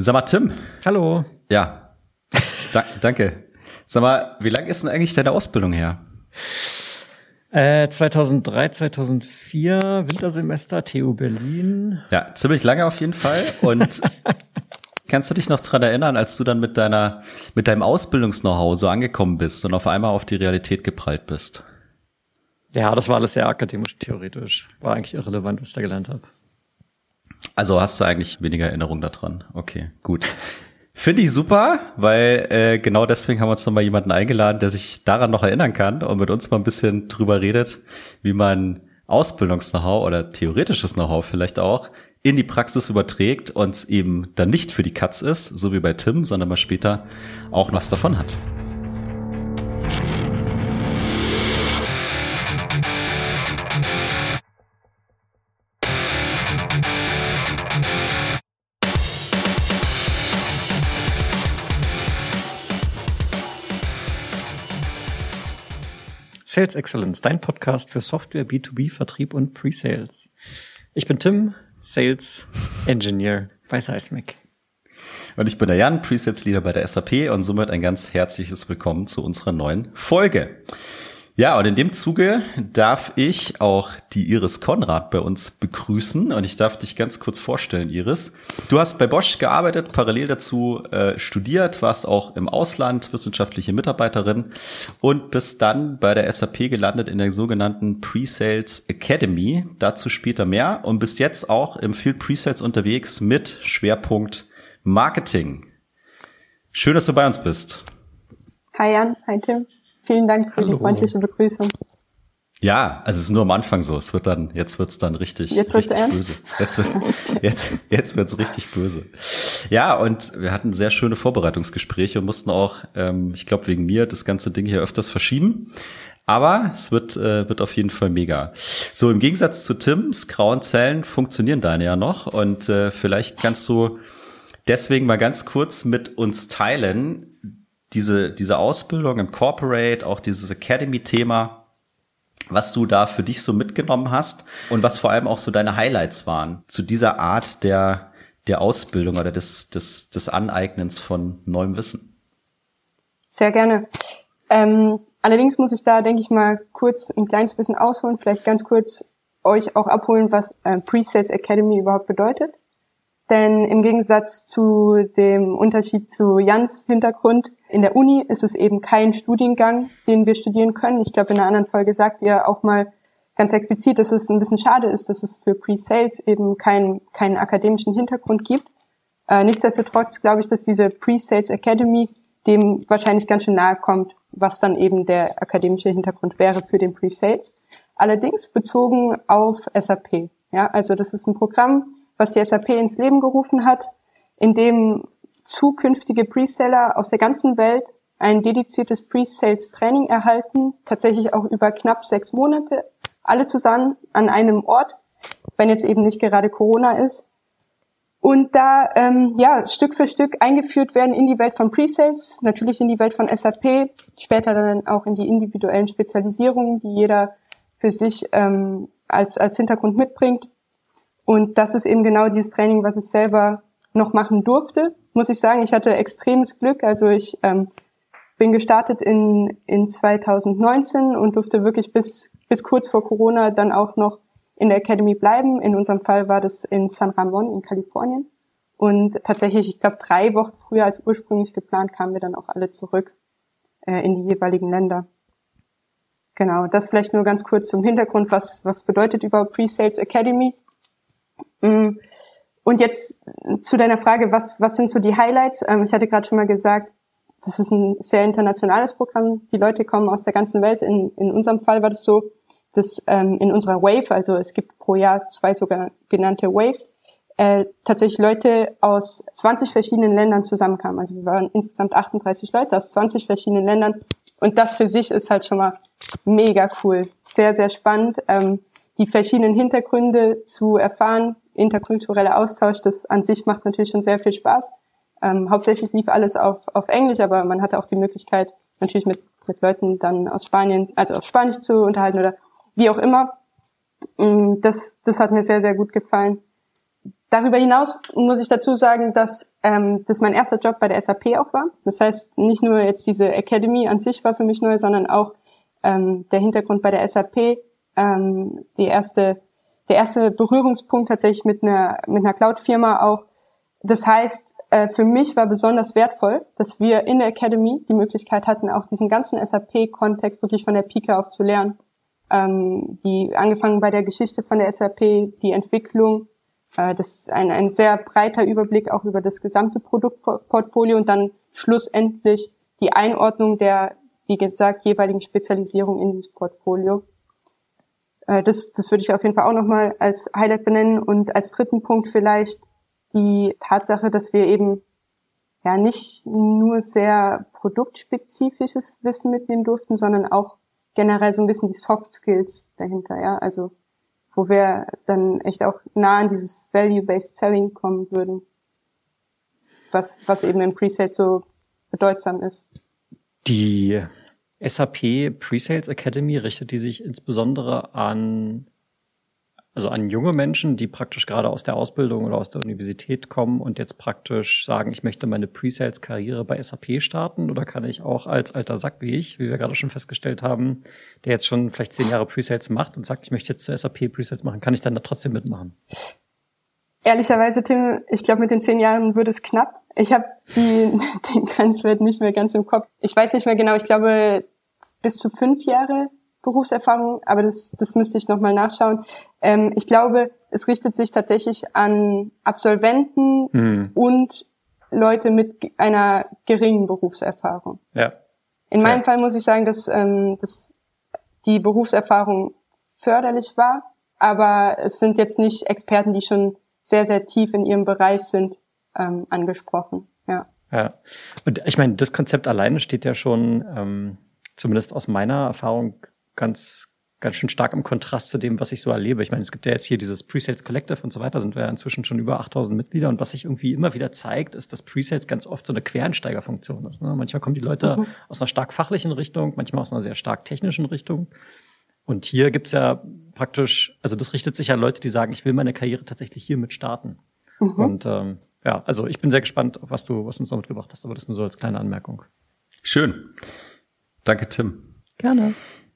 Sag mal, Tim. Hallo. Ja. Da, danke. Sag mal, wie lang ist denn eigentlich deine Ausbildung her? Äh, 2003, 2004, Wintersemester, TU Berlin. Ja, ziemlich lange auf jeden Fall. Und kannst du dich noch dran erinnern, als du dann mit deiner, mit deinem Ausbildungs-Know-how so angekommen bist und auf einmal auf die Realität geprallt bist? Ja, das war alles sehr akademisch, theoretisch. War eigentlich irrelevant, was ich da gelernt habe. Also hast du eigentlich weniger Erinnerung daran. Okay, gut. Finde ich super, weil äh, genau deswegen haben wir uns nochmal jemanden eingeladen, der sich daran noch erinnern kann und mit uns mal ein bisschen drüber redet, wie man Ausbildungs-Know-how oder theoretisches Know-how vielleicht auch in die Praxis überträgt und eben dann nicht für die Katz ist, so wie bei Tim, sondern mal später auch was davon hat. Sales Excellence, dein Podcast für Software, B2B, Vertrieb und Pre-Sales. Ich bin Tim, Sales Engineer bei Seismic. Und ich bin der Jan, Presets Leader bei der SAP und somit ein ganz herzliches Willkommen zu unserer neuen Folge. Ja, und in dem Zuge darf ich auch die Iris Konrad bei uns begrüßen und ich darf dich ganz kurz vorstellen, Iris. Du hast bei Bosch gearbeitet, parallel dazu äh, studiert, warst auch im Ausland wissenschaftliche Mitarbeiterin und bist dann bei der SAP gelandet in der sogenannten Pre-Sales Academy. Dazu später mehr und bist jetzt auch im Field Pre-Sales unterwegs mit Schwerpunkt Marketing. Schön, dass du bei uns bist. Hi Jan, hi Tim. Vielen Dank für Hallo. die freundliche Begrüßung. Ja, also es ist nur am Anfang so. Es wird dann, jetzt wird's dann richtig, jetzt wird's richtig böse. Jetzt wird, jetzt, jetzt wird's richtig böse. Ja, und wir hatten sehr schöne Vorbereitungsgespräche und mussten auch, ähm, ich glaube wegen mir, das ganze Ding hier öfters verschieben. Aber es wird, äh, wird auf jeden Fall mega. So, im Gegensatz zu Tims grauen Zellen funktionieren deine ja noch. Und äh, vielleicht kannst du deswegen mal ganz kurz mit uns teilen, diese, diese Ausbildung im Corporate, auch dieses Academy-Thema, was du da für dich so mitgenommen hast und was vor allem auch so deine Highlights waren zu dieser Art der, der Ausbildung oder des, des, des Aneignens von neuem Wissen. Sehr gerne. Ähm, allerdings muss ich da, denke ich mal, kurz ein kleines bisschen ausholen, vielleicht ganz kurz euch auch abholen, was äh, Pre-Sales Academy überhaupt bedeutet. Denn im Gegensatz zu dem Unterschied zu Jans Hintergrund, in der Uni ist es eben kein Studiengang, den wir studieren können. Ich glaube, in einer anderen Folge sagt ihr auch mal ganz explizit, dass es ein bisschen schade ist, dass es für Pre-Sales eben keinen, keinen akademischen Hintergrund gibt. Äh, nichtsdestotrotz glaube ich, dass diese Pre-Sales Academy dem wahrscheinlich ganz schön nahe kommt, was dann eben der akademische Hintergrund wäre für den Pre-Sales. Allerdings bezogen auf SAP. Ja, also das ist ein Programm, was die SAP ins Leben gerufen hat, in dem zukünftige Preseller aus der ganzen Welt ein dediziertes Pre-Sales Training erhalten, tatsächlich auch über knapp sechs Monate, alle zusammen an einem Ort, wenn jetzt eben nicht gerade Corona ist. Und da ähm, ja Stück für Stück eingeführt werden in die Welt von Pre-Sales, natürlich in die Welt von SAP, später dann auch in die individuellen Spezialisierungen, die jeder für sich ähm, als, als Hintergrund mitbringt. Und das ist eben genau dieses Training, was ich selber noch machen durfte. Muss ich sagen, ich hatte extremes Glück. Also ich ähm, bin gestartet in, in 2019 und durfte wirklich bis, bis kurz vor Corona dann auch noch in der Academy bleiben. In unserem Fall war das in San Ramon in Kalifornien. Und tatsächlich, ich glaube, drei Wochen früher als ursprünglich geplant, kamen wir dann auch alle zurück äh, in die jeweiligen Länder. Genau, das vielleicht nur ganz kurz zum Hintergrund, was, was bedeutet überhaupt Pre-Sales Academy. Mm. Und jetzt zu deiner Frage, was, was sind so die Highlights? Ähm, ich hatte gerade schon mal gesagt, das ist ein sehr internationales Programm. Die Leute kommen aus der ganzen Welt. In, in unserem Fall war das so, dass ähm, in unserer Wave, also es gibt pro Jahr zwei sogar genannte Waves, äh, tatsächlich Leute aus 20 verschiedenen Ländern zusammenkamen. Also wir waren insgesamt 38 Leute aus 20 verschiedenen Ländern. Und das für sich ist halt schon mal mega cool. Sehr, sehr spannend, ähm, die verschiedenen Hintergründe zu erfahren, interkultureller Austausch, das an sich macht natürlich schon sehr viel Spaß. Ähm, hauptsächlich lief alles auf, auf Englisch, aber man hatte auch die Möglichkeit, natürlich mit, mit Leuten dann aus Spanien, also auf Spanisch zu unterhalten oder wie auch immer. Mm, das, das hat mir sehr, sehr gut gefallen. Darüber hinaus muss ich dazu sagen, dass ähm, das mein erster Job bei der SAP auch war. Das heißt, nicht nur jetzt diese Academy an sich war für mich neu, sondern auch ähm, der Hintergrund bei der SAP, ähm, die erste, der erste Berührungspunkt tatsächlich mit einer mit einer Cloud-Firma auch. Das heißt, äh, für mich war besonders wertvoll, dass wir in der Academy die Möglichkeit hatten, auch diesen ganzen SAP-Kontext wirklich von der Pike auf zu lernen. Ähm, die angefangen bei der Geschichte von der SAP, die Entwicklung, äh, das ist ein, ein sehr breiter Überblick auch über das gesamte Produktportfolio und dann schlussendlich die Einordnung der, wie gesagt, jeweiligen Spezialisierung in dieses Portfolio. Äh, das, das würde ich auf jeden Fall auch nochmal als Highlight benennen. Und als dritten Punkt vielleicht die Tatsache, dass wir eben ja nicht nur sehr produktspezifisches Wissen mitnehmen durften, sondern auch generell so ein bisschen die Soft Skills dahinter, ja, also wo wir dann echt auch nah an dieses Value-Based Selling kommen würden, was, was eben im Presale so bedeutsam ist. Die SAP Presales Academy richtet die sich insbesondere an also an junge Menschen, die praktisch gerade aus der Ausbildung oder aus der Universität kommen und jetzt praktisch sagen, ich möchte meine Pre-Sales-Karriere bei SAP starten? Oder kann ich auch als alter Sack wie ich, wie wir gerade schon festgestellt haben, der jetzt schon vielleicht zehn Jahre Pre-Sales macht und sagt, ich möchte jetzt zur SAP Pre-Sales machen, kann ich dann da trotzdem mitmachen? Ehrlicherweise, Tim, ich glaube, mit den zehn Jahren würde es knapp. Ich habe den Grenzwert nicht mehr ganz im Kopf. Ich weiß nicht mehr genau, ich glaube bis zu fünf Jahre Berufserfahrung, aber das, das müsste ich nochmal nachschauen. Ähm, ich glaube, es richtet sich tatsächlich an Absolventen mhm. und Leute mit einer geringen Berufserfahrung. Ja. In meinem ja. Fall muss ich sagen, dass, ähm, dass die Berufserfahrung förderlich war, aber es sind jetzt nicht Experten, die schon sehr, sehr tief in ihrem Bereich sind, ähm, angesprochen. Ja. Ja. Und ich meine, das Konzept alleine steht ja schon, ähm, zumindest aus meiner Erfahrung, ganz, ganz schön stark im Kontrast zu dem, was ich so erlebe. Ich meine, es gibt ja jetzt hier dieses Presales Collective und so weiter, sind wir ja inzwischen schon über 8000 Mitglieder. Und was sich irgendwie immer wieder zeigt, ist, dass Presales ganz oft so eine Quereinsteigerfunktion ist. Ne? Manchmal kommen die Leute mhm. aus einer stark fachlichen Richtung, manchmal aus einer sehr stark technischen Richtung. Und hier gibt's ja praktisch, also das richtet sich an Leute, die sagen, ich will meine Karriere tatsächlich hiermit starten. Mhm. Und ähm, ja, also ich bin sehr gespannt, was du, was du uns noch mitgebracht hast, aber das nur so als kleine Anmerkung. Schön. Danke, Tim. Gerne.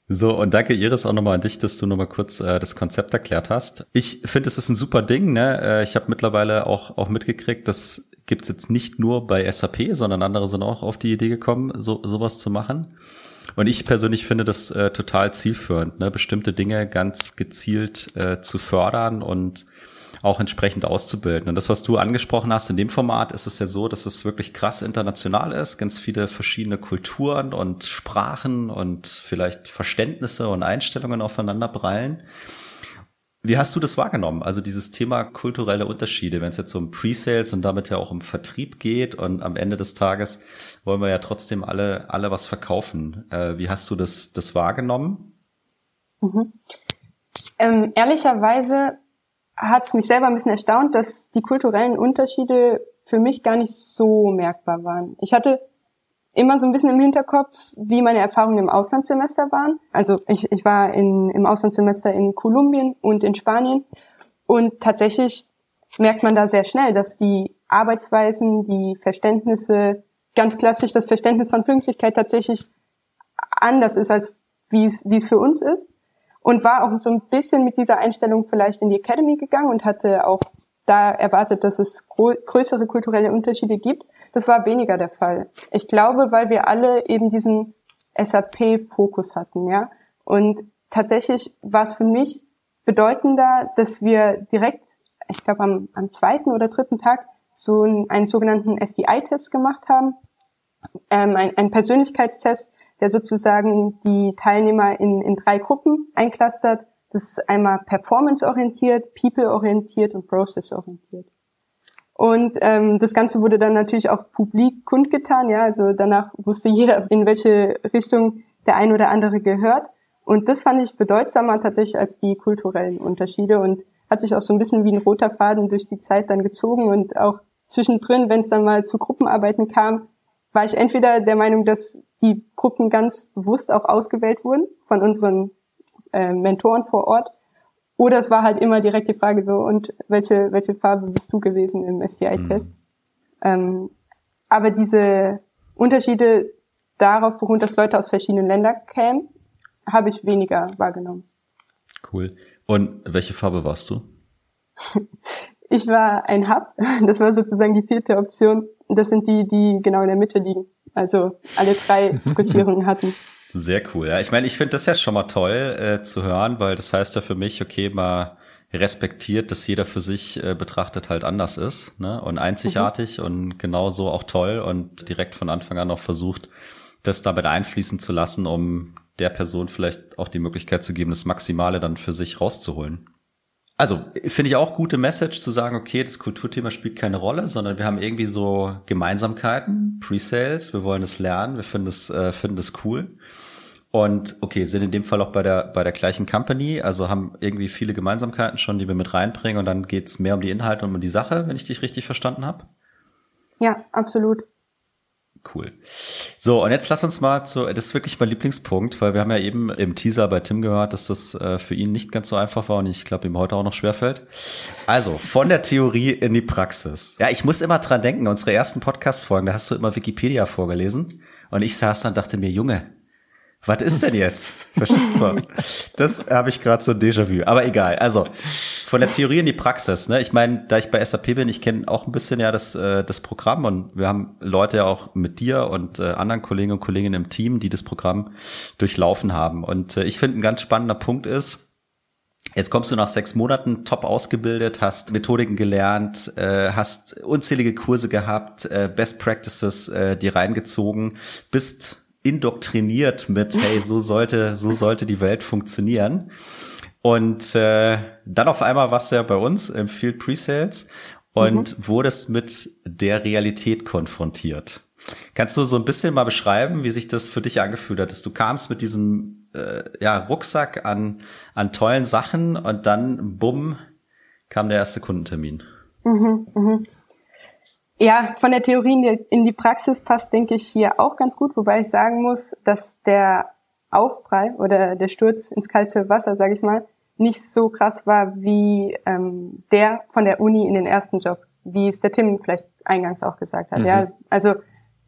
So, und danke Iris auch nochmal an dich, dass du nochmal kurz äh, das Konzept erklärt hast. Ich finde, es ist ein super Ding. Ne? Äh, ich habe mittlerweile auch, auch mitgekriegt, das gibt's jetzt nicht nur bei SAP, sondern andere sind auch auf die Idee gekommen, so sowas zu machen. Und ich persönlich finde das äh, total zielführend, ne? bestimmte Dinge ganz gezielt äh, zu fördern und auch entsprechend auszubilden. Und das, was du angesprochen hast in dem Format, ist es ja so, dass es wirklich krass international ist, ganz viele verschiedene Kulturen und Sprachen und vielleicht Verständnisse und Einstellungen aufeinander prallen. Wie hast du das wahrgenommen? Also dieses Thema kulturelle Unterschiede, wenn es jetzt um Pre-Sales und damit ja auch um Vertrieb geht und am Ende des Tages wollen wir ja trotzdem alle, alle was verkaufen. Äh, wie hast du das, das wahrgenommen? Mhm. Ähm, ehrlicherweise hat es mich selber ein bisschen erstaunt, dass die kulturellen Unterschiede für mich gar nicht so merkbar waren. Ich hatte immer so ein bisschen im Hinterkopf, wie meine Erfahrungen im Auslandssemester waren. Also ich, ich war in, im Auslandssemester in Kolumbien und in Spanien und tatsächlich merkt man da sehr schnell, dass die Arbeitsweisen, die Verständnisse, ganz klassisch das Verständnis von Pünktlichkeit tatsächlich anders ist, als wie es, wie es für uns ist und war auch so ein bisschen mit dieser Einstellung vielleicht in die Academy gegangen und hatte auch da erwartet, dass es größere kulturelle Unterschiede gibt. Das war weniger der Fall. Ich glaube, weil wir alle eben diesen SAP-Fokus hatten, ja. Und tatsächlich war es für mich bedeutender, dass wir direkt, ich glaube am, am zweiten oder dritten Tag so einen, einen sogenannten SDI-Test gemacht haben, ähm, ein, ein Persönlichkeitstest, der sozusagen die Teilnehmer in, in drei Gruppen einklustert. Das ist einmal performance-orientiert, people-orientiert und process-orientiert. Und ähm, das Ganze wurde dann natürlich auch publik kundgetan. Ja, also danach wusste jeder, in welche Richtung der ein oder andere gehört. Und das fand ich bedeutsamer tatsächlich als die kulturellen Unterschiede und hat sich auch so ein bisschen wie ein roter Faden durch die Zeit dann gezogen und auch zwischendrin, wenn es dann mal zu Gruppenarbeiten kam, war ich entweder der Meinung, dass die Gruppen ganz bewusst auch ausgewählt wurden von unseren äh, Mentoren vor Ort. Oder es war halt immer direkt die Frage so, und welche, welche Farbe bist du gewesen im STI-Test? Mhm. Ähm, aber diese Unterschiede darauf beruhen, dass Leute aus verschiedenen Ländern kämen, habe ich weniger wahrgenommen. Cool. Und welche Farbe warst du? ich war ein Hub. Das war sozusagen die vierte Option. Das sind die, die genau in der Mitte liegen. Also alle drei Fokussierungen hatten. Sehr cool. Ja, ich meine, ich finde das ja schon mal toll äh, zu hören, weil das heißt ja für mich, okay, mal respektiert, dass jeder für sich äh, betrachtet halt anders ist ne? und einzigartig mhm. und genauso auch toll und direkt von Anfang an auch versucht, das damit einfließen zu lassen, um der Person vielleicht auch die Möglichkeit zu geben, das Maximale dann für sich rauszuholen. Also finde ich auch gute Message zu sagen, okay, das Kulturthema spielt keine Rolle, sondern wir haben irgendwie so Gemeinsamkeiten, Pre-Sales, wir wollen es lernen, wir finden es äh, finden es cool. Und okay, sind in dem Fall auch bei der bei der gleichen Company, also haben irgendwie viele Gemeinsamkeiten schon, die wir mit reinbringen und dann geht's mehr um die Inhalte und um die Sache, wenn ich dich richtig verstanden habe. Ja, absolut. Cool. So, und jetzt lass uns mal zu, das ist wirklich mein Lieblingspunkt, weil wir haben ja eben im Teaser bei Tim gehört, dass das äh, für ihn nicht ganz so einfach war und ich glaube, ihm heute auch noch schwerfällt. Also, von der Theorie in die Praxis. Ja, ich muss immer dran denken, unsere ersten Podcast-Folgen, da hast du immer Wikipedia vorgelesen und ich saß dann und dachte mir, Junge, was ist denn jetzt? So, das habe ich gerade so ein Déjà-vu. Aber egal. Also von der Theorie in die Praxis. Ne? Ich meine, da ich bei SAP bin, ich kenne auch ein bisschen ja das, äh, das Programm und wir haben Leute ja auch mit dir und äh, anderen Kollegen und Kolleginnen im Team, die das Programm durchlaufen haben. Und äh, ich finde, ein ganz spannender Punkt ist, Jetzt kommst du nach sechs Monaten top ausgebildet, hast Methodiken gelernt, äh, hast unzählige Kurse gehabt, äh, Best Practices äh, dir reingezogen, bist indoktriniert mit, hey, so sollte, so sollte die Welt funktionieren. Und äh, dann auf einmal warst du ja bei uns im Field Presales und mhm. wurdest mit der Realität konfrontiert. Kannst du so ein bisschen mal beschreiben, wie sich das für dich angefühlt hat, dass du kamst mit diesem äh, ja, Rucksack an, an tollen Sachen und dann, bumm, kam der erste Kundentermin? Mhm, mhm. Ja, von der Theorie in die Praxis passt, denke ich, hier auch ganz gut, wobei ich sagen muss, dass der Aufprall oder der Sturz ins kalte Wasser, sage ich mal, nicht so krass war wie ähm, der von der Uni in den ersten Job, wie es der Tim vielleicht eingangs auch gesagt hat. Mhm. Ja, also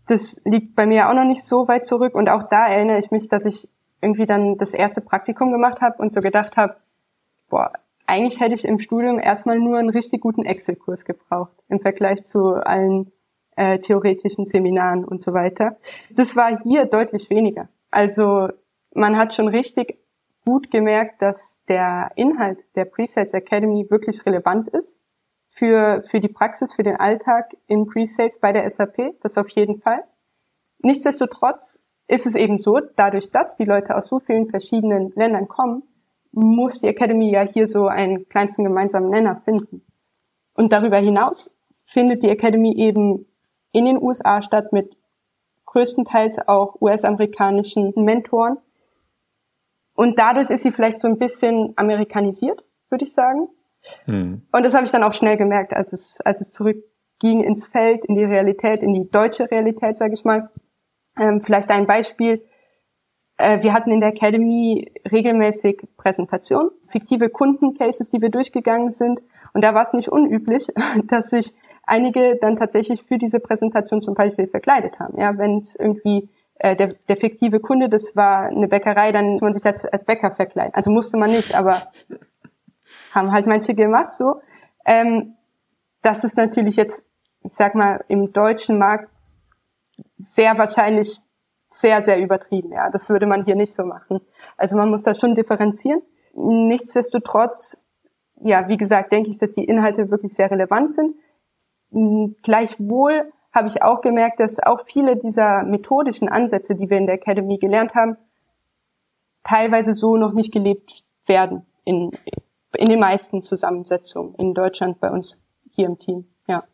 das liegt bei mir auch noch nicht so weit zurück und auch da erinnere ich mich, dass ich irgendwie dann das erste Praktikum gemacht habe und so gedacht habe, boah, eigentlich hätte ich im Studium erstmal nur einen richtig guten Excel-Kurs gebraucht im Vergleich zu allen äh, theoretischen Seminaren und so weiter. Das war hier deutlich weniger. Also man hat schon richtig gut gemerkt, dass der Inhalt der Presales Academy wirklich relevant ist für, für die Praxis, für den Alltag im Presales bei der SAP. Das auf jeden Fall. Nichtsdestotrotz ist es eben so, dadurch, dass die Leute aus so vielen verschiedenen Ländern kommen, muss die Academy ja hier so einen kleinsten gemeinsamen Nenner finden. Und darüber hinaus findet die Academy eben in den USA statt mit größtenteils auch US-amerikanischen Mentoren. Und dadurch ist sie vielleicht so ein bisschen amerikanisiert, würde ich sagen. Hm. Und das habe ich dann auch schnell gemerkt, als es, als es zurückging ins Feld, in die Realität, in die deutsche Realität, sage ich mal. Ähm, vielleicht ein Beispiel. Äh, wir hatten in der Academy regelmäßig Präsentationen, fiktive Kundencases, die wir durchgegangen sind. Und da war es nicht unüblich, dass sich einige dann tatsächlich für diese Präsentation zum Beispiel verkleidet haben. Ja, wenn es irgendwie äh, der, der fiktive Kunde, das war eine Bäckerei, dann muss man sich als, als Bäcker verkleiden. Also musste man nicht, aber haben halt manche gemacht so. Ähm, das ist natürlich jetzt, ich sag mal, im deutschen Markt sehr wahrscheinlich sehr, sehr übertrieben. Ja, das würde man hier nicht so machen. Also man muss das schon differenzieren. Nichtsdestotrotz, ja, wie gesagt, denke ich, dass die Inhalte wirklich sehr relevant sind. Gleichwohl habe ich auch gemerkt, dass auch viele dieser methodischen Ansätze, die wir in der Academy gelernt haben, teilweise so noch nicht gelebt werden in, in den meisten Zusammensetzungen in Deutschland bei uns hier im Team. Ja.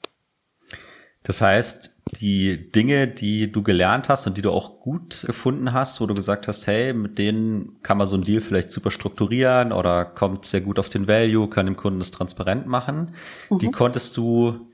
Das heißt, die Dinge, die du gelernt hast und die du auch gut gefunden hast, wo du gesagt hast, hey, mit denen kann man so einen Deal vielleicht super strukturieren oder kommt sehr gut auf den Value, kann dem Kunden das transparent machen, mhm. die konntest du,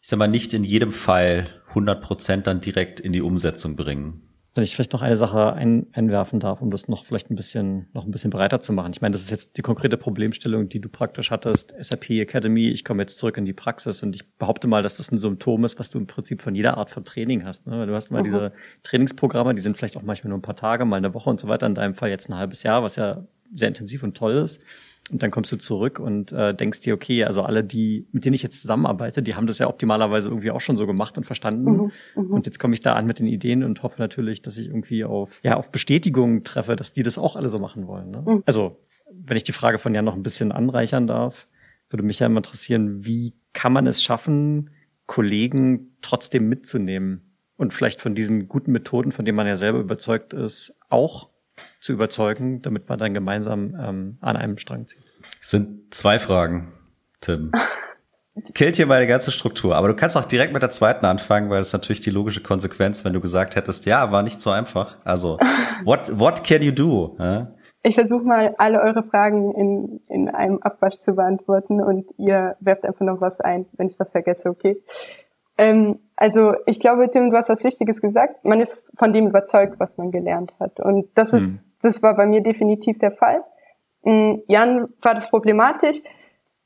ich sag mal, nicht in jedem Fall 100 Prozent dann direkt in die Umsetzung bringen. Wenn ich vielleicht noch eine Sache ein, einwerfen darf, um das noch vielleicht ein bisschen, noch ein bisschen breiter zu machen. Ich meine, das ist jetzt die konkrete Problemstellung, die du praktisch hattest. SAP Academy, ich komme jetzt zurück in die Praxis und ich behaupte mal, dass das ein Symptom ist, was du im Prinzip von jeder Art von Training hast. Ne? Du hast mal mhm. diese Trainingsprogramme, die sind vielleicht auch manchmal nur ein paar Tage, mal eine Woche und so weiter. In deinem Fall jetzt ein halbes Jahr, was ja sehr intensiv und toll ist. Und dann kommst du zurück und äh, denkst dir, okay, also alle, die, mit denen ich jetzt zusammenarbeite, die haben das ja optimalerweise irgendwie auch schon so gemacht und verstanden. Mhm, mhm, und jetzt komme ich da an mit den Ideen und hoffe natürlich, dass ich irgendwie auf, ja, auf Bestätigung treffe, dass die das auch alle so machen wollen. Ne? Mhm. Also, wenn ich die Frage von Jan noch ein bisschen anreichern darf, würde mich ja immer interessieren, wie kann man es schaffen, Kollegen trotzdem mitzunehmen und vielleicht von diesen guten Methoden, von denen man ja selber überzeugt ist, auch zu überzeugen, damit man dann gemeinsam ähm, an einem Strang zieht? Es sind zwei Fragen, Tim. Killt hier meine ganze Struktur. Aber du kannst auch direkt mit der zweiten anfangen, weil es natürlich die logische Konsequenz, wenn du gesagt hättest, ja, war nicht so einfach. Also, what, what can you do? Ja? Ich versuche mal, alle eure Fragen in, in einem Abwasch zu beantworten und ihr werft einfach noch was ein, wenn ich was vergesse, okay? Ähm, also ich glaube, Tim, du hast was Wichtiges gesagt. Man ist von dem überzeugt, was man gelernt hat. Und das ist, hm. das war bei mir definitiv der Fall. In Jan war das problematisch.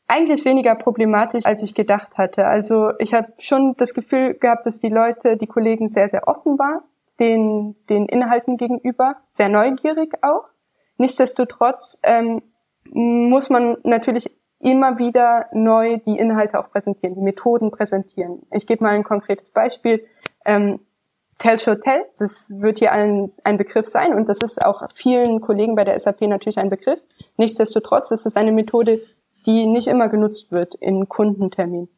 Eigentlich weniger problematisch, als ich gedacht hatte. Also ich habe schon das Gefühl gehabt, dass die Leute, die Kollegen sehr, sehr offen waren, den, den Inhalten gegenüber, sehr neugierig auch. Nichtsdestotrotz ähm, muss man natürlich immer wieder neu die Inhalte auch präsentieren, die Methoden präsentieren. Ich gebe mal ein konkretes Beispiel. Ähm, Tell Show Tell, das wird hier ein, ein Begriff sein und das ist auch vielen Kollegen bei der SAP natürlich ein Begriff. Nichtsdestotrotz ist es eine Methode, die nicht immer genutzt wird in Kundentermin.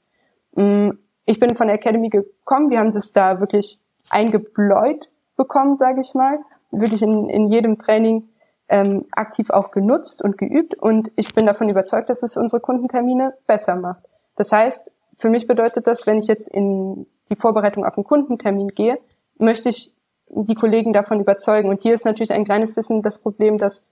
Mm, ich bin von der Academy gekommen, wir haben das da wirklich eingebläut bekommen, sage ich mal, wirklich in, in jedem Training ähm, aktiv auch genutzt und geübt und ich bin davon überzeugt, dass es unsere Kundentermine besser macht. Das heißt, für mich bedeutet das, wenn ich jetzt in die Vorbereitung auf einen Kundentermin gehe, möchte ich die Kollegen davon überzeugen. Und hier ist natürlich ein kleines bisschen das Problem, dass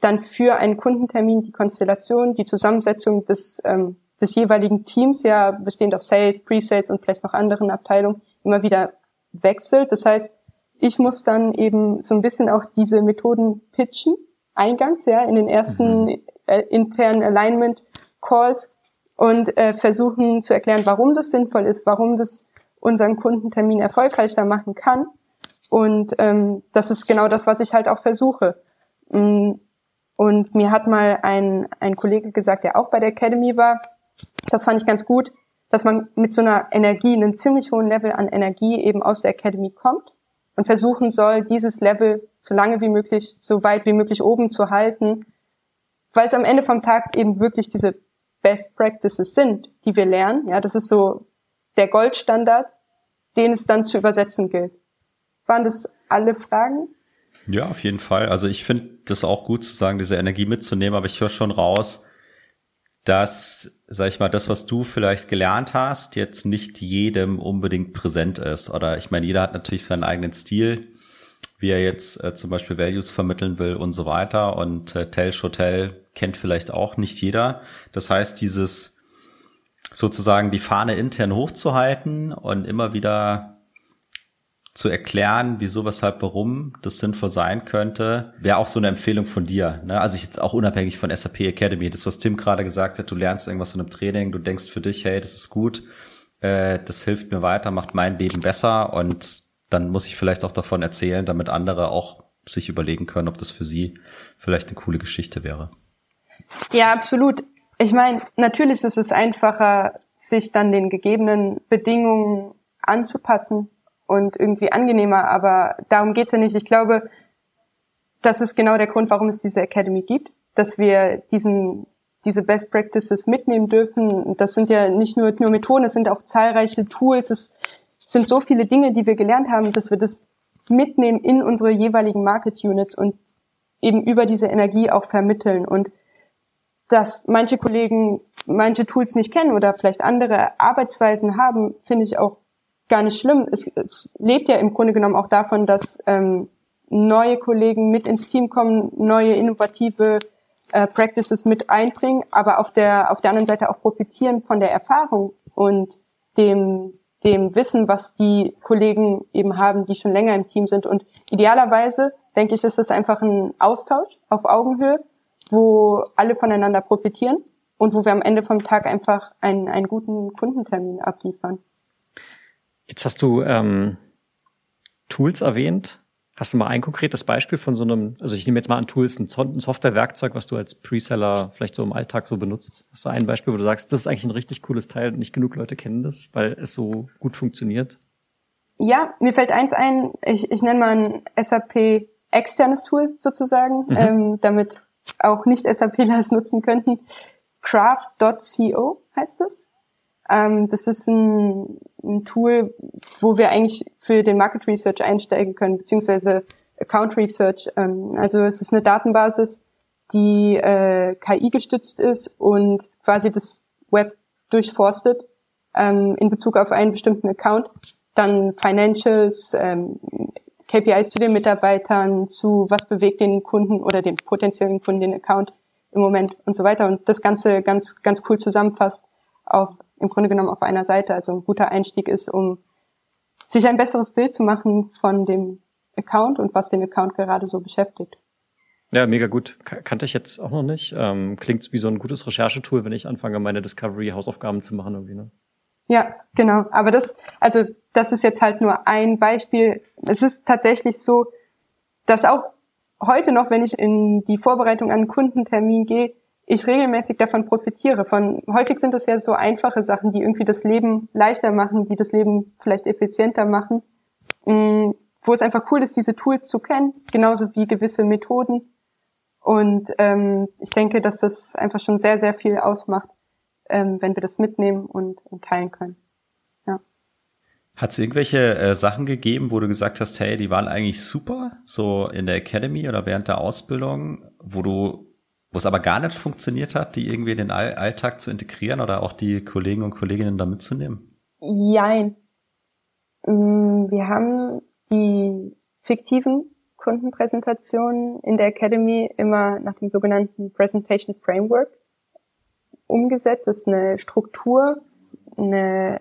dann für einen Kundentermin die Konstellation, die Zusammensetzung des, ähm, des jeweiligen Teams, ja bestehend aus Sales, Pre-Sales und vielleicht noch anderen Abteilungen, immer wieder wechselt. Das heißt, ich muss dann eben so ein bisschen auch diese Methoden pitchen eingangs, ja, in den ersten mhm. äh, internen Alignment Calls und äh, versuchen zu erklären, warum das sinnvoll ist, warum das unseren Kundentermin erfolgreicher machen kann. Und ähm, das ist genau das, was ich halt auch versuche. Mm, und mir hat mal ein, ein Kollege gesagt, der auch bei der Academy war, das fand ich ganz gut, dass man mit so einer Energie, einem ziemlich hohen Level an Energie eben aus der Academy kommt und versuchen soll, dieses Level so lange wie möglich, so weit wie möglich oben zu halten, weil es am Ende vom Tag eben wirklich diese Best Practices sind, die wir lernen. Ja, das ist so der Goldstandard, den es dann zu übersetzen gilt. Waren das alle Fragen? Ja, auf jeden Fall. Also ich finde das auch gut zu sagen, diese Energie mitzunehmen, aber ich höre schon raus, dass, sag ich mal, das, was du vielleicht gelernt hast, jetzt nicht jedem unbedingt präsent ist. Oder ich meine, jeder hat natürlich seinen eigenen Stil, wie er jetzt äh, zum Beispiel Values vermitteln will und so weiter. Und äh, Telsch Hotel kennt vielleicht auch nicht jeder. Das heißt, dieses sozusagen die Fahne intern hochzuhalten und immer wieder zu erklären, wieso, weshalb, warum das sinnvoll sein könnte, wäre auch so eine Empfehlung von dir. Ne? Also ich jetzt auch unabhängig von SAP Academy. Das, was Tim gerade gesagt hat, du lernst irgendwas in einem Training, du denkst für dich, hey, das ist gut, äh, das hilft mir weiter, macht mein Leben besser und dann muss ich vielleicht auch davon erzählen, damit andere auch sich überlegen können, ob das für sie vielleicht eine coole Geschichte wäre. Ja, absolut. Ich meine, natürlich ist es einfacher, sich dann den gegebenen Bedingungen anzupassen und irgendwie angenehmer, aber darum geht's ja nicht. Ich glaube, das ist genau der Grund, warum es diese Academy gibt, dass wir diesen, diese Best Practices mitnehmen dürfen. Das sind ja nicht nur, nur Methoden, es sind auch zahlreiche Tools, es sind so viele Dinge, die wir gelernt haben, dass wir das mitnehmen in unsere jeweiligen Market Units und eben über diese Energie auch vermitteln und dass manche Kollegen manche Tools nicht kennen oder vielleicht andere Arbeitsweisen haben, finde ich auch gar nicht schlimm. Es, es lebt ja im Grunde genommen auch davon, dass ähm, neue Kollegen mit ins Team kommen, neue innovative äh, Practices mit einbringen, aber auf der auf der anderen Seite auch profitieren von der Erfahrung und dem dem Wissen, was die Kollegen eben haben, die schon länger im Team sind. Und idealerweise, denke ich, ist es einfach ein Austausch auf Augenhöhe, wo alle voneinander profitieren und wo wir am Ende vom Tag einfach einen, einen guten Kundentermin abliefern. Jetzt hast du ähm, Tools erwähnt. Hast du mal ein konkretes Beispiel von so einem, also ich nehme jetzt mal an Tools, ein Softwarewerkzeug, was du als Preseller vielleicht so im Alltag so benutzt? Hast du ein Beispiel, wo du sagst, das ist eigentlich ein richtig cooles Teil und nicht genug Leute kennen das, weil es so gut funktioniert? Ja, mir fällt eins ein, ich, ich nenne mal ein SAP externes Tool sozusagen, mhm. ähm, damit auch nicht SAPler es nutzen könnten. Craft.co heißt es. Ähm, das ist ein, ein, Tool, wo wir eigentlich für den Market Research einsteigen können, beziehungsweise Account Research. Ähm, also es ist eine Datenbasis, die äh, KI gestützt ist und quasi das Web durchforstet ähm, in Bezug auf einen bestimmten Account. Dann Financials, ähm, KPIs zu den Mitarbeitern, zu was bewegt den Kunden oder den potenziellen Kunden den Account im Moment und so weiter. Und das Ganze ganz, ganz cool zusammenfasst auf im Grunde genommen auf einer Seite, also ein guter Einstieg ist, um sich ein besseres Bild zu machen von dem Account und was den Account gerade so beschäftigt. Ja, mega gut. Kannte ich jetzt auch noch nicht. Ähm, klingt wie so ein gutes Recherchetool, wenn ich anfange, meine Discovery-Hausaufgaben zu machen irgendwie, ne? Ja, genau. Aber das, also das ist jetzt halt nur ein Beispiel. Es ist tatsächlich so, dass auch heute noch, wenn ich in die Vorbereitung an einen Kundentermin gehe, ich regelmäßig davon profitiere. Von häufig sind es ja so einfache Sachen, die irgendwie das Leben leichter machen, die das Leben vielleicht effizienter machen, mm, wo es einfach cool ist, diese Tools zu kennen, genauso wie gewisse Methoden. Und ähm, ich denke, dass das einfach schon sehr, sehr viel ausmacht, ähm, wenn wir das mitnehmen und, und teilen können. Ja. Hat es irgendwelche äh, Sachen gegeben, wo du gesagt hast, hey, die waren eigentlich super, so in der Academy oder während der Ausbildung, wo du wo es aber gar nicht funktioniert hat, die irgendwie in den All Alltag zu integrieren oder auch die Kollegen und Kolleginnen da mitzunehmen? Jein. Mm, wir haben die fiktiven Kundenpräsentationen in der Academy immer nach dem sogenannten Presentation Framework umgesetzt. Das ist eine Struktur, eine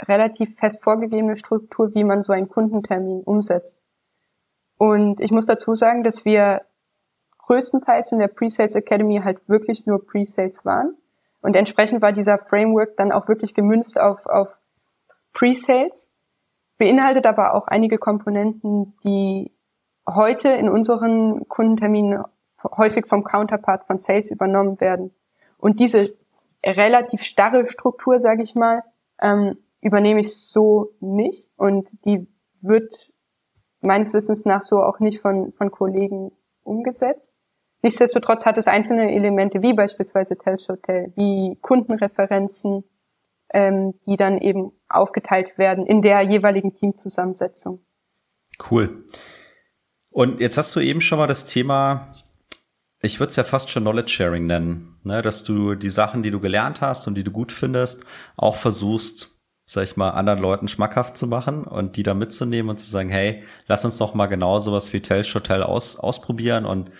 relativ fest vorgegebene Struktur, wie man so einen Kundentermin umsetzt. Und ich muss dazu sagen, dass wir größtenteils in der Pre-Sales Academy halt wirklich nur Pre-Sales waren. Und entsprechend war dieser Framework dann auch wirklich gemünzt auf, auf Pre-Sales, beinhaltet aber auch einige Komponenten, die heute in unseren Kundenterminen häufig vom Counterpart von Sales übernommen werden. Und diese relativ starre Struktur, sage ich mal, ähm, übernehme ich so nicht und die wird meines Wissens nach so auch nicht von, von Kollegen umgesetzt. Nichtsdestotrotz hat es einzelne Elemente, wie beispielsweise Telsch Hotel, wie Kundenreferenzen, ähm, die dann eben aufgeteilt werden in der jeweiligen Teamzusammensetzung. Cool. Und jetzt hast du eben schon mal das Thema, ich würde es ja fast schon Knowledge Sharing nennen, ne? dass du die Sachen, die du gelernt hast und die du gut findest, auch versuchst, sag ich mal, anderen Leuten schmackhaft zu machen und die da mitzunehmen und zu sagen, hey, lass uns doch mal genau sowas wie Telsch Hotel aus, ausprobieren und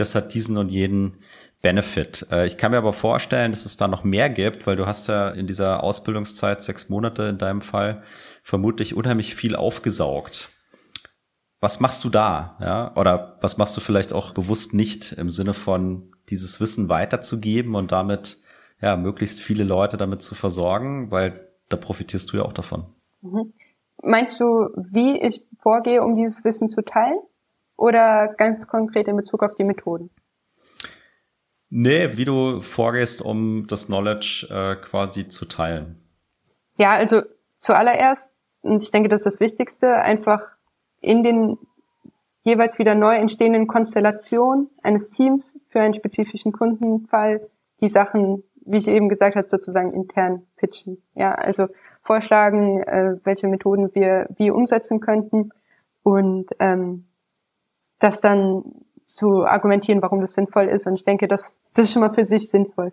das hat diesen und jeden Benefit. Äh, ich kann mir aber vorstellen, dass es da noch mehr gibt, weil du hast ja in dieser Ausbildungszeit sechs Monate in deinem Fall vermutlich unheimlich viel aufgesaugt. Was machst du da? Ja? Oder was machst du vielleicht auch bewusst nicht im Sinne von dieses Wissen weiterzugeben und damit ja möglichst viele Leute damit zu versorgen, weil da profitierst du ja auch davon. Mhm. Meinst du, wie ich vorgehe, um dieses Wissen zu teilen? Oder ganz konkret in Bezug auf die Methoden? Nee, wie du vorgehst, um das Knowledge äh, quasi zu teilen. Ja, also zuallererst, und ich denke, das ist das Wichtigste, einfach in den jeweils wieder neu entstehenden Konstellationen eines Teams für einen spezifischen Kundenfall die Sachen, wie ich eben gesagt habe, sozusagen intern pitchen. Ja, also vorschlagen, äh, welche Methoden wir wie umsetzen könnten und ähm, das dann zu argumentieren, warum das sinnvoll ist. Und ich denke, das, das ist schon mal für sich sinnvoll.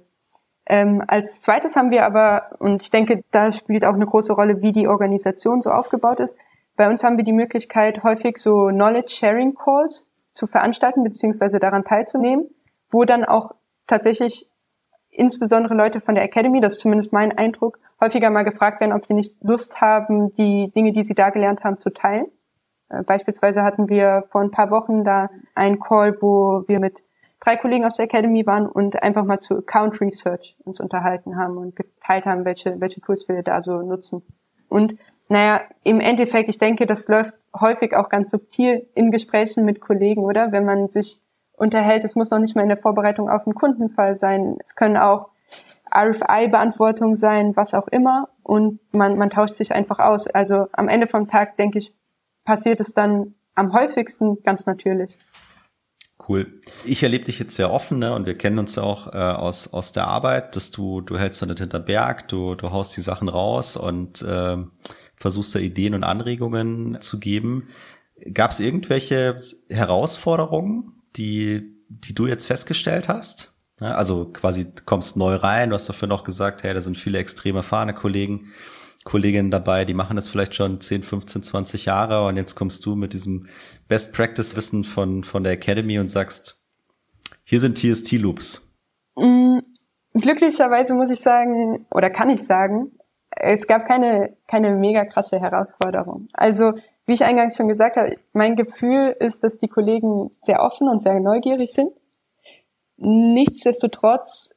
Ähm, als zweites haben wir aber, und ich denke, da spielt auch eine große Rolle, wie die Organisation so aufgebaut ist. Bei uns haben wir die Möglichkeit, häufig so Knowledge Sharing Calls zu veranstalten, beziehungsweise daran teilzunehmen, wo dann auch tatsächlich insbesondere Leute von der Academy, das ist zumindest mein Eindruck, häufiger mal gefragt werden, ob sie nicht Lust haben, die Dinge, die sie da gelernt haben, zu teilen. Äh, beispielsweise hatten wir vor ein paar Wochen da einen Call, wo wir mit drei Kollegen aus der Academy waren und einfach mal zu Account Research uns unterhalten haben und geteilt haben, welche, welche Tools wir da so nutzen. Und naja, im Endeffekt, ich denke, das läuft häufig auch ganz subtil in Gesprächen mit Kollegen, oder? Wenn man sich unterhält, es muss noch nicht mal in der Vorbereitung auf einen Kundenfall sein. Es können auch RFI-Beantwortung sein, was auch immer. Und man, man tauscht sich einfach aus. Also am Ende vom Tag, denke ich, passiert es dann am häufigsten ganz natürlich. Cool. Ich erlebe dich jetzt sehr offen, ne? Und wir kennen uns ja auch äh, aus aus der Arbeit, dass du du hältst da nicht hinter Berg, du du haust die Sachen raus und äh, versuchst da Ideen und Anregungen zu geben. Gab es irgendwelche Herausforderungen, die die du jetzt festgestellt hast? Ja, also quasi kommst neu rein, du hast dafür noch gesagt, hey, da sind viele extrem erfahrene Kollegen. Kolleginnen dabei, die machen das vielleicht schon 10, 15, 20 Jahre und jetzt kommst du mit diesem Best Practice Wissen von, von der Academy und sagst, hier sind TST Loops. Mm, glücklicherweise muss ich sagen, oder kann ich sagen, es gab keine, keine mega krasse Herausforderung. Also, wie ich eingangs schon gesagt habe, mein Gefühl ist, dass die Kollegen sehr offen und sehr neugierig sind. Nichtsdestotrotz,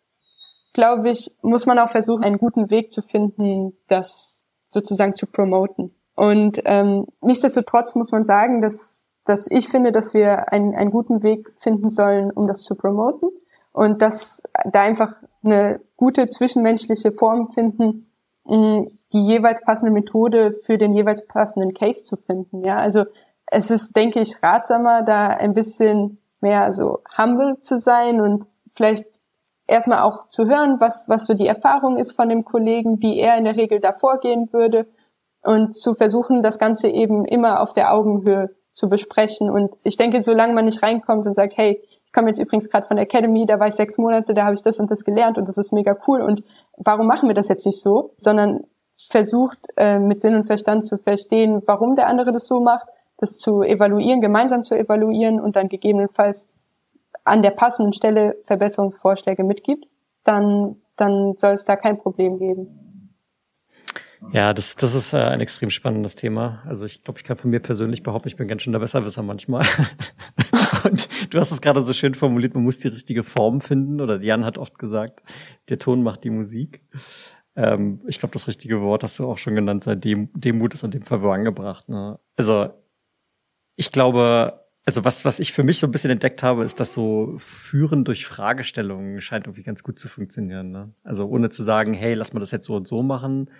glaube ich, muss man auch versuchen, einen guten Weg zu finden, das sozusagen zu promoten. Und ähm, nichtsdestotrotz muss man sagen, dass, dass ich finde, dass wir einen, einen guten Weg finden sollen, um das zu promoten und dass da einfach eine gute zwischenmenschliche Form finden, die jeweils passende Methode für den jeweils passenden Case zu finden. Ja, also es ist, denke ich, ratsamer, da ein bisschen mehr so humble zu sein und vielleicht erstmal auch zu hören, was, was so die Erfahrung ist von dem Kollegen, wie er in der Regel da vorgehen würde und zu versuchen, das Ganze eben immer auf der Augenhöhe zu besprechen. Und ich denke, solange man nicht reinkommt und sagt, hey, ich komme jetzt übrigens gerade von der Academy, da war ich sechs Monate, da habe ich das und das gelernt und das ist mega cool und warum machen wir das jetzt nicht so, sondern versucht äh, mit Sinn und Verstand zu verstehen, warum der andere das so macht, das zu evaluieren, gemeinsam zu evaluieren und dann gegebenenfalls an der passenden Stelle Verbesserungsvorschläge mitgibt, dann, dann soll es da kein Problem geben. Ja, das, das ist äh, ein extrem spannendes Thema. Also ich glaube, ich kann von mir persönlich behaupten, ich bin ganz schön der Besserwisser manchmal. Und du hast es gerade so schön formuliert, man muss die richtige Form finden. Oder Jan hat oft gesagt, der Ton macht die Musik. Ähm, ich glaube, das richtige Wort hast du auch schon genannt, sei Dem Demut ist an dem Fall angebracht. Ne? Also ich glaube, also was, was ich für mich so ein bisschen entdeckt habe, ist, dass so Führen durch Fragestellungen scheint irgendwie ganz gut zu funktionieren. Ne? Also ohne zu sagen, hey, lass mal das jetzt so und so machen,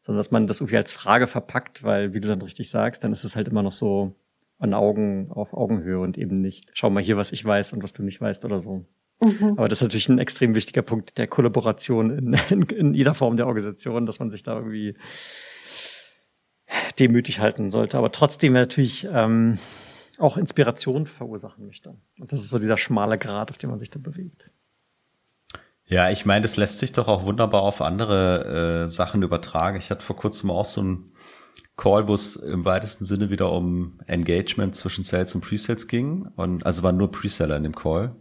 sondern dass man das irgendwie als Frage verpackt, weil, wie du dann richtig sagst, dann ist es halt immer noch so an Augen, auf Augenhöhe und eben nicht, schau mal hier, was ich weiß und was du nicht weißt oder so. Mhm. Aber das ist natürlich ein extrem wichtiger Punkt der Kollaboration in, in, in jeder Form der Organisation, dass man sich da irgendwie demütig halten sollte. Aber trotzdem natürlich ähm, auch Inspiration verursachen möchte. Und das ist so dieser schmale Grat, auf dem man sich da bewegt. Ja, ich meine, das lässt sich doch auch wunderbar auf andere äh, Sachen übertragen. Ich hatte vor kurzem auch so einen Call, wo es im weitesten Sinne wieder um Engagement zwischen Sales und Presales ging. Und also waren nur Preseller in dem Call.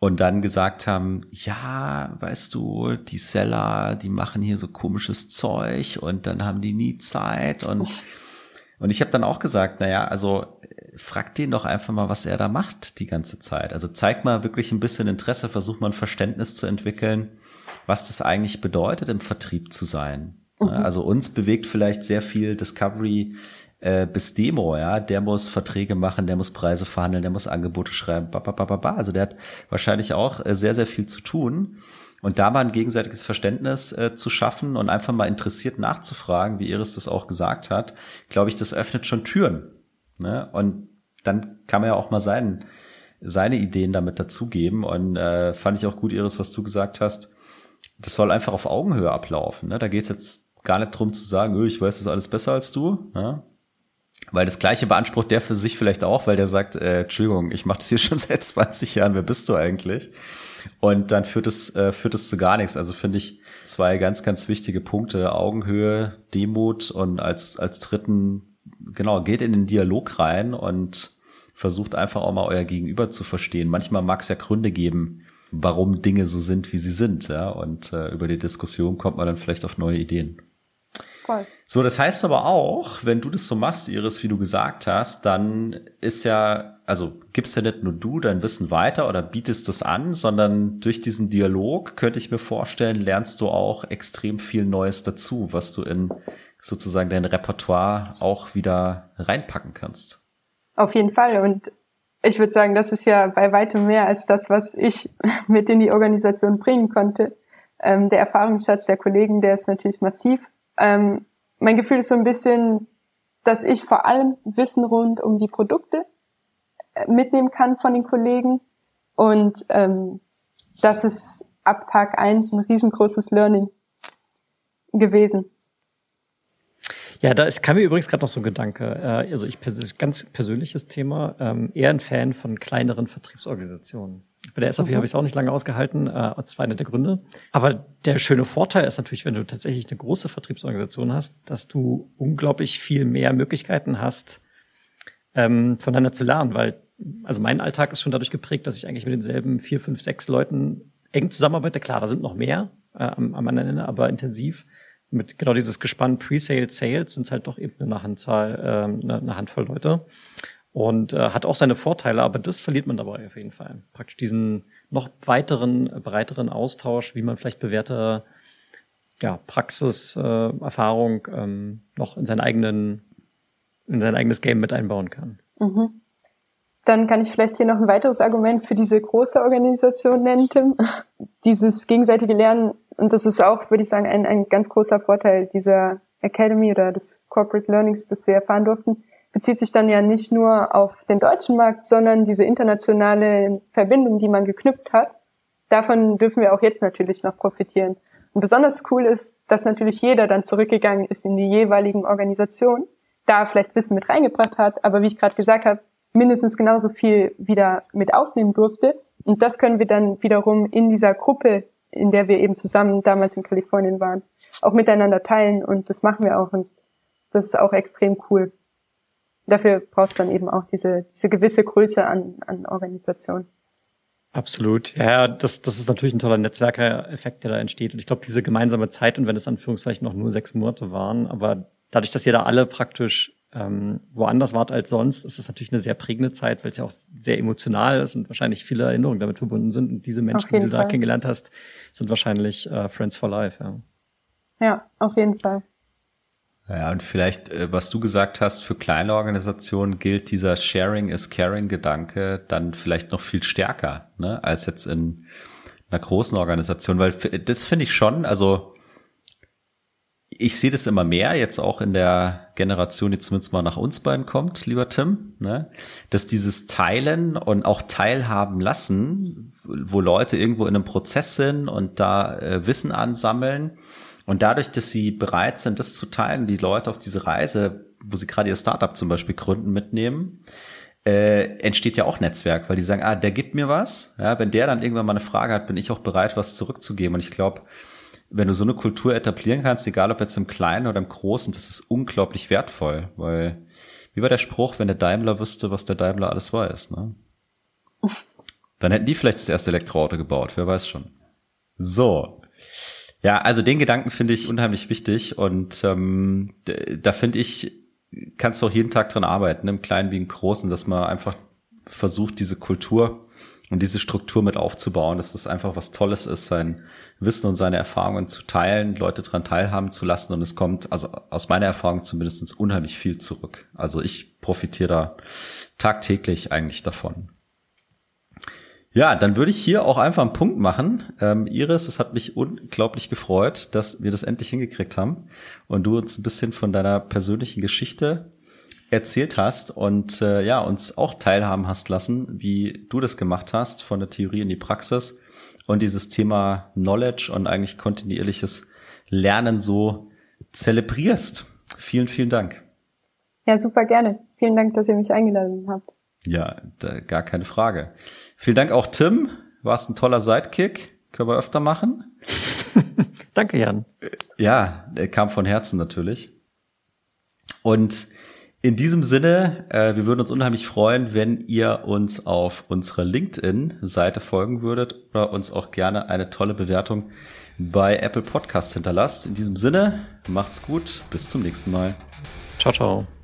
Und dann gesagt haben, ja, weißt du, die Seller, die machen hier so komisches Zeug und dann haben die nie Zeit und und ich habe dann auch gesagt, naja, also frag den doch einfach mal, was er da macht die ganze Zeit. Also zeig mal wirklich ein bisschen Interesse, versuch mal ein Verständnis zu entwickeln, was das eigentlich bedeutet, im Vertrieb zu sein. Mhm. Also uns bewegt vielleicht sehr viel Discovery äh, bis Demo, ja. Der muss Verträge machen, der muss Preise verhandeln, der muss Angebote schreiben, ba, ba, ba, ba, ba. Also der hat wahrscheinlich auch äh, sehr, sehr viel zu tun. Und da mal ein gegenseitiges Verständnis äh, zu schaffen und einfach mal interessiert nachzufragen, wie Iris das auch gesagt hat, glaube ich, das öffnet schon Türen. Ne? Und dann kann man ja auch mal sein, seine Ideen damit dazugeben. Und äh, fand ich auch gut, Iris, was du gesagt hast. Das soll einfach auf Augenhöhe ablaufen. Ne? Da geht es jetzt gar nicht drum zu sagen, öh, ich weiß das alles besser als du. Ne? Weil das Gleiche beansprucht der für sich vielleicht auch, weil der sagt, äh, Entschuldigung, ich mache das hier schon seit 20 Jahren, wer bist du eigentlich? Und dann führt es, äh, führt es zu gar nichts. Also finde ich zwei ganz, ganz wichtige Punkte. Augenhöhe, Demut und als, als dritten genau, geht in den Dialog rein und versucht einfach auch mal euer Gegenüber zu verstehen. Manchmal mag es ja Gründe geben, warum Dinge so sind, wie sie sind. Ja? Und äh, über die Diskussion kommt man dann vielleicht auf neue Ideen. Voll. So, das heißt aber auch, wenn du das so machst, Iris, wie du gesagt hast, dann ist ja, also gibst ja nicht nur du dein Wissen weiter oder bietest das an, sondern durch diesen Dialog könnte ich mir vorstellen, lernst du auch extrem viel Neues dazu, was du in sozusagen dein Repertoire auch wieder reinpacken kannst. Auf jeden Fall. Und ich würde sagen, das ist ja bei weitem mehr als das, was ich mit in die Organisation bringen konnte. Ähm, der Erfahrungsschatz der Kollegen, der ist natürlich massiv. Ähm, mein Gefühl ist so ein bisschen, dass ich vor allem Wissen rund um die Produkte äh, mitnehmen kann von den Kollegen. Und ähm, das ist ab Tag eins ein riesengroßes Learning gewesen. Ja, da ist, kam mir übrigens gerade noch so ein Gedanke. Äh, also ich persönlich, ganz persönliches Thema, ähm, eher ein Fan von kleineren Vertriebsorganisationen. Bei der SAP mhm. habe ich es auch nicht lange ausgehalten, äh, das war einer der Gründe. Aber der schöne Vorteil ist natürlich, wenn du tatsächlich eine große Vertriebsorganisation hast, dass du unglaublich viel mehr Möglichkeiten hast, ähm, voneinander zu lernen, weil also mein Alltag ist schon dadurch geprägt, dass ich eigentlich mit denselben vier, fünf, sechs Leuten eng zusammenarbeite. Klar, da sind noch mehr äh, am, am anderen Ende, aber intensiv mit genau dieses Gespann Pre-Sale, Sales sind es halt doch eben eine Handzahl, äh, eine, eine Handvoll Leute. Und äh, hat auch seine Vorteile, aber das verliert man dabei auf jeden Fall. Praktisch diesen noch weiteren, breiteren Austausch, wie man vielleicht bewährte ja, Praxiserfahrung äh, ähm, noch in seinen eigenen, in sein eigenes Game mit einbauen kann. Mhm. Dann kann ich vielleicht hier noch ein weiteres Argument für diese große Organisation nennen, Tim. Dieses gegenseitige Lernen und das ist auch, würde ich sagen, ein, ein ganz großer Vorteil dieser Academy oder des Corporate Learnings, das wir erfahren durften, bezieht sich dann ja nicht nur auf den deutschen Markt, sondern diese internationale Verbindung, die man geknüpft hat. Davon dürfen wir auch jetzt natürlich noch profitieren. Und besonders cool ist, dass natürlich jeder dann zurückgegangen ist in die jeweiligen Organisationen, da vielleicht Wissen mit reingebracht hat, aber wie ich gerade gesagt habe, mindestens genauso viel wieder mit aufnehmen durfte. Und das können wir dann wiederum in dieser Gruppe in der wir eben zusammen damals in Kalifornien waren, auch miteinander teilen und das machen wir auch und das ist auch extrem cool. Dafür braucht es dann eben auch diese, diese gewisse Größe an, an Organisation. Absolut. Ja, das, das ist natürlich ein toller Netzwerkereffekt, der da entsteht. Und ich glaube, diese gemeinsame Zeit, und wenn es Anführungszeichen noch nur sechs Monate waren, aber dadurch, dass ihr da alle praktisch ähm, woanders wart als sonst, ist es natürlich eine sehr prägende Zeit, weil es ja auch sehr emotional ist und wahrscheinlich viele Erinnerungen damit verbunden sind. Und diese Menschen, die du Fall. da kennengelernt hast, sind wahrscheinlich äh, Friends for Life. Ja. ja, auf jeden Fall. Ja, und vielleicht, äh, was du gesagt hast, für kleine Organisationen gilt dieser Sharing is Caring Gedanke dann vielleicht noch viel stärker, ne, als jetzt in einer großen Organisation, weil das finde ich schon, also ich sehe das immer mehr, jetzt auch in der Generation, die zumindest mal nach uns beiden kommt, lieber Tim, ne? dass dieses Teilen und auch teilhaben lassen, wo Leute irgendwo in einem Prozess sind und da äh, Wissen ansammeln und dadurch, dass sie bereit sind, das zu teilen, die Leute auf diese Reise, wo sie gerade ihr Startup zum Beispiel gründen, mitnehmen, äh, entsteht ja auch Netzwerk, weil die sagen, ah, der gibt mir was. Ja, wenn der dann irgendwann mal eine Frage hat, bin ich auch bereit, was zurückzugeben. Und ich glaube, wenn du so eine Kultur etablieren kannst, egal ob jetzt im Kleinen oder im Großen, das ist unglaublich wertvoll, weil wie war der Spruch, wenn der Daimler wüsste, was der Daimler alles weiß, ne? Dann hätten die vielleicht das erste Elektroauto gebaut, wer weiß schon. So. Ja, also den Gedanken finde ich unheimlich wichtig und ähm, da finde ich, kannst du auch jeden Tag dran arbeiten, im Kleinen wie im Großen, dass man einfach versucht, diese Kultur und diese Struktur mit aufzubauen, dass das einfach was Tolles ist, sein Wissen und seine Erfahrungen zu teilen, Leute dran teilhaben zu lassen und es kommt, also aus meiner Erfahrung zumindest unheimlich viel zurück. Also ich profitiere da tagtäglich eigentlich davon. Ja, dann würde ich hier auch einfach einen Punkt machen. Ähm, Iris, es hat mich unglaublich gefreut, dass wir das endlich hingekriegt haben und du uns ein bisschen von deiner persönlichen Geschichte erzählt hast und äh, ja, uns auch teilhaben hast lassen, wie du das gemacht hast, von der Theorie in die Praxis und dieses Thema Knowledge und eigentlich kontinuierliches Lernen so zelebrierst. Vielen, vielen Dank. Ja, super gerne. Vielen Dank, dass ihr mich eingeladen habt. Ja, da, gar keine Frage. Vielen Dank auch Tim. Warst ein toller Sidekick. Können wir öfter machen. Danke, Jan. Ja, der kam von Herzen natürlich. Und In diesem Sinne, äh, wir würden uns unheimlich freuen, wenn ihr uns auf unserer LinkedIn-Seite folgen würdet oder uns auch gerne eine tolle Bewertung bei Apple Podcast hinterlasst. In diesem Sinne, macht's gut, bis zum nächsten Mal. Ciao, ciao.